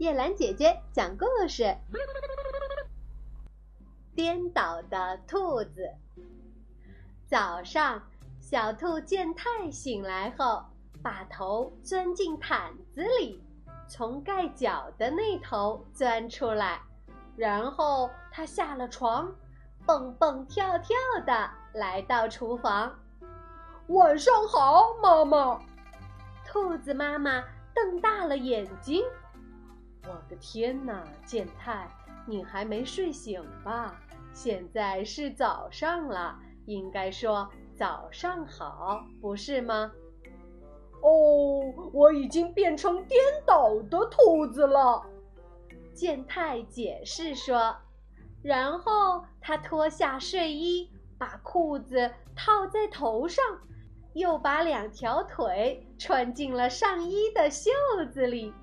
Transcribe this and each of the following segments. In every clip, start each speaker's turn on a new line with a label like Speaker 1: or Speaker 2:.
Speaker 1: 叶兰姐姐讲故事：颠倒的兔子。早上，小兔健太醒来后，把头钻进毯子里，从盖脚的那头钻出来，然后它下了床，蹦蹦跳跳的来到厨房。
Speaker 2: 晚上好，妈妈。
Speaker 1: 兔子妈妈瞪大了眼睛。
Speaker 3: 我的天哪，健太，你还没睡醒吧？现在是早上了，应该说早上好，不是吗？
Speaker 2: 哦，我已经变成颠倒的兔子了。
Speaker 1: 健太解释说，然后他脱下睡衣，把裤子套在头上，又把两条腿穿进了上衣的袖子里。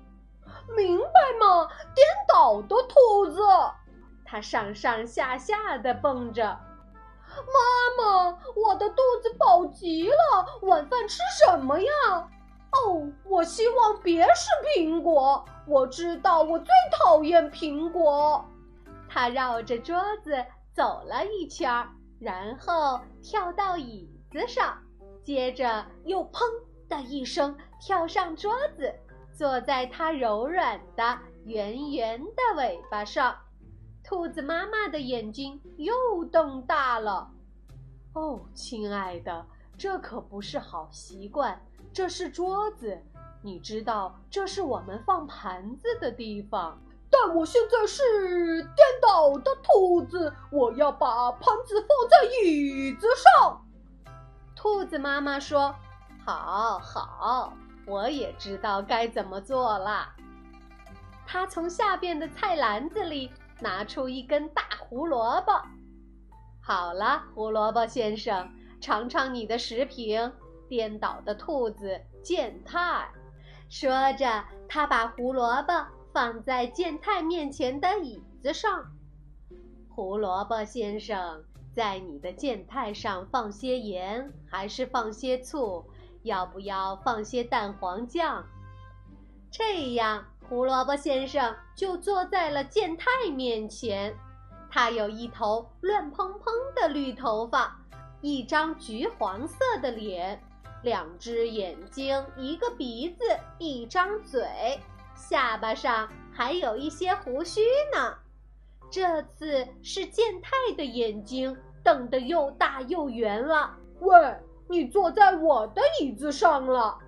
Speaker 2: 明白吗？颠倒的兔子，
Speaker 1: 它上上下下的蹦着。
Speaker 2: 妈妈，我的肚子饱极了，晚饭吃什么呀？哦，我希望别是苹果。我知道我最讨厌苹果。
Speaker 1: 它绕着桌子走了一圈，然后跳到椅子上，接着又砰的一声跳上桌子。坐在它柔软的、圆圆的尾巴上，兔子妈妈的眼睛又瞪大了。
Speaker 3: 哦，亲爱的，这可不是好习惯。这是桌子，你知道这是我们放盘子的地方。
Speaker 2: 但我现在是颠倒的兔子，我要把盘子放在椅子上。
Speaker 1: 兔子妈妈说：“好好。”我也知道该怎么做了。他从下边的菜篮子里拿出一根大胡萝卜。好了，胡萝卜先生，尝尝你的食品。颠倒的兔子健太说着，他把胡萝卜放在健太面前的椅子上。胡萝卜先生，在你的健太上放些盐，还是放些醋？要不要放些蛋黄酱？这样，胡萝卜先生就坐在了健太面前。他有一头乱蓬蓬的绿头发，一张橘黄色的脸，两只眼睛，一个鼻子，一张嘴，下巴上还有一些胡须呢。这次是健太的眼睛瞪得又大又圆了。
Speaker 2: 喂！你坐在我的椅子上了，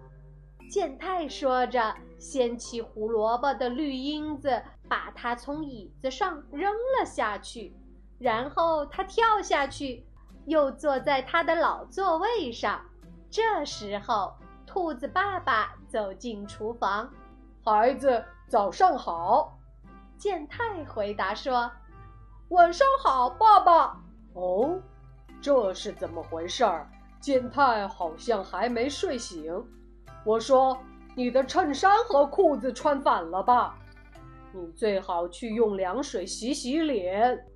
Speaker 1: 健太说着，掀起胡萝卜的绿缨子，把它从椅子上扔了下去。然后他跳下去，又坐在他的老座位上。这时候，兔子爸爸走进厨房：“
Speaker 2: 孩子，早上好。”
Speaker 1: 健太回答说：“
Speaker 2: 晚上好，爸爸。”
Speaker 3: 哦，这是怎么回事儿？健太好像还没睡醒。我说：“你的衬衫和裤子穿反了吧？你最好去用凉水洗洗脸。”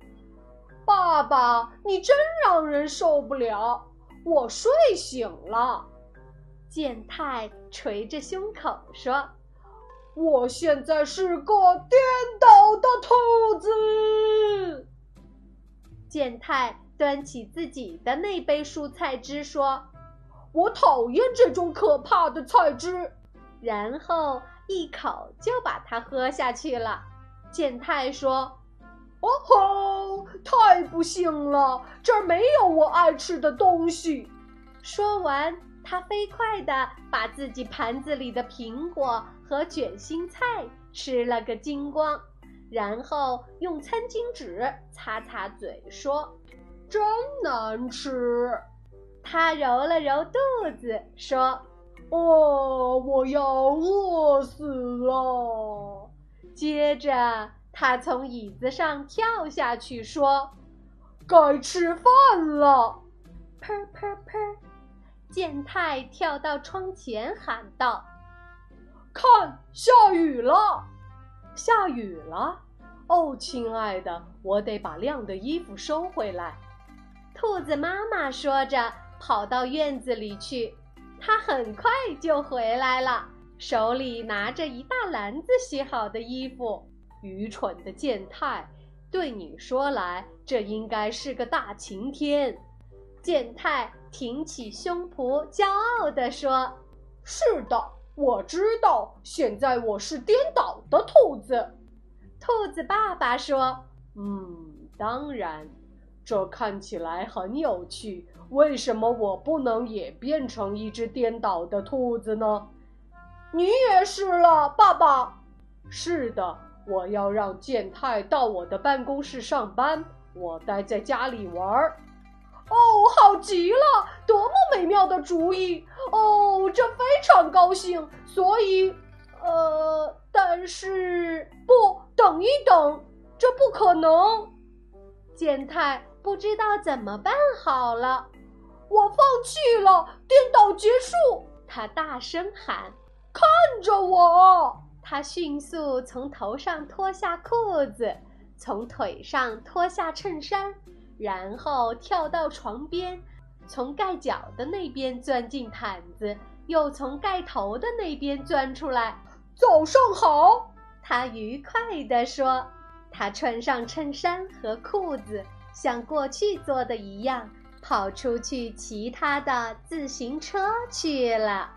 Speaker 2: 爸爸，你真让人受不了！我睡醒了。
Speaker 1: 健太捶着胸口说：“
Speaker 2: 我现在是个颠倒的兔子。”
Speaker 1: 健太。端起自己的那杯蔬菜汁，说：“
Speaker 2: 我讨厌这种可怕的菜汁。”
Speaker 1: 然后一口就把它喝下去了。健太说：“
Speaker 2: 哦吼，太不幸了，这儿没有我爱吃的东西。”
Speaker 1: 说完，他飞快地把自己盘子里的苹果和卷心菜吃了个精光，然后用餐巾纸擦擦嘴，说。
Speaker 2: 真难吃，
Speaker 1: 他揉了揉肚子，说：“
Speaker 2: 哦，我要饿死了。”
Speaker 1: 接着，他从椅子上跳下去，说：“
Speaker 2: 该吃饭了。”
Speaker 1: 砰砰砰！健太跳到窗前喊道：“
Speaker 2: 看，下雨了！
Speaker 3: 下雨了！哦，亲爱的，我得把晾的衣服收回来。”
Speaker 1: 兔子妈妈说着，跑到院子里去。它很快就回来了，手里拿着一大篮子洗好的衣服。愚蠢的健太，对你说来，这应该是个大晴天。健太挺起胸脯，骄傲地说：“
Speaker 2: 是的，我知道。现在我是颠倒的兔子。”
Speaker 1: 兔子爸爸说：“
Speaker 3: 嗯，当然，这看起来很有趣。为什么我不能也变成一只颠倒的兔子呢？”
Speaker 2: 你也是了，爸爸。
Speaker 3: 是的。我要让健太到我的办公室上班，我待在家里玩儿。
Speaker 2: 哦，好极了，多么美妙的主意！哦，这非常高兴。所以，呃，但是不，等一等，这不可能。
Speaker 1: 健太不知道怎么办好了，
Speaker 2: 我放弃了，颠倒结束。
Speaker 1: 他大声喊：“
Speaker 2: 看着我！”
Speaker 1: 他迅速从头上脱下裤子，从腿上脱下衬衫，然后跳到床边，从盖脚的那边钻进毯子，又从盖头的那边钻出来。
Speaker 2: 早上好，
Speaker 1: 他愉快地说。他穿上衬衫和裤子，像过去做的一样，跑出去骑他的自行车去了。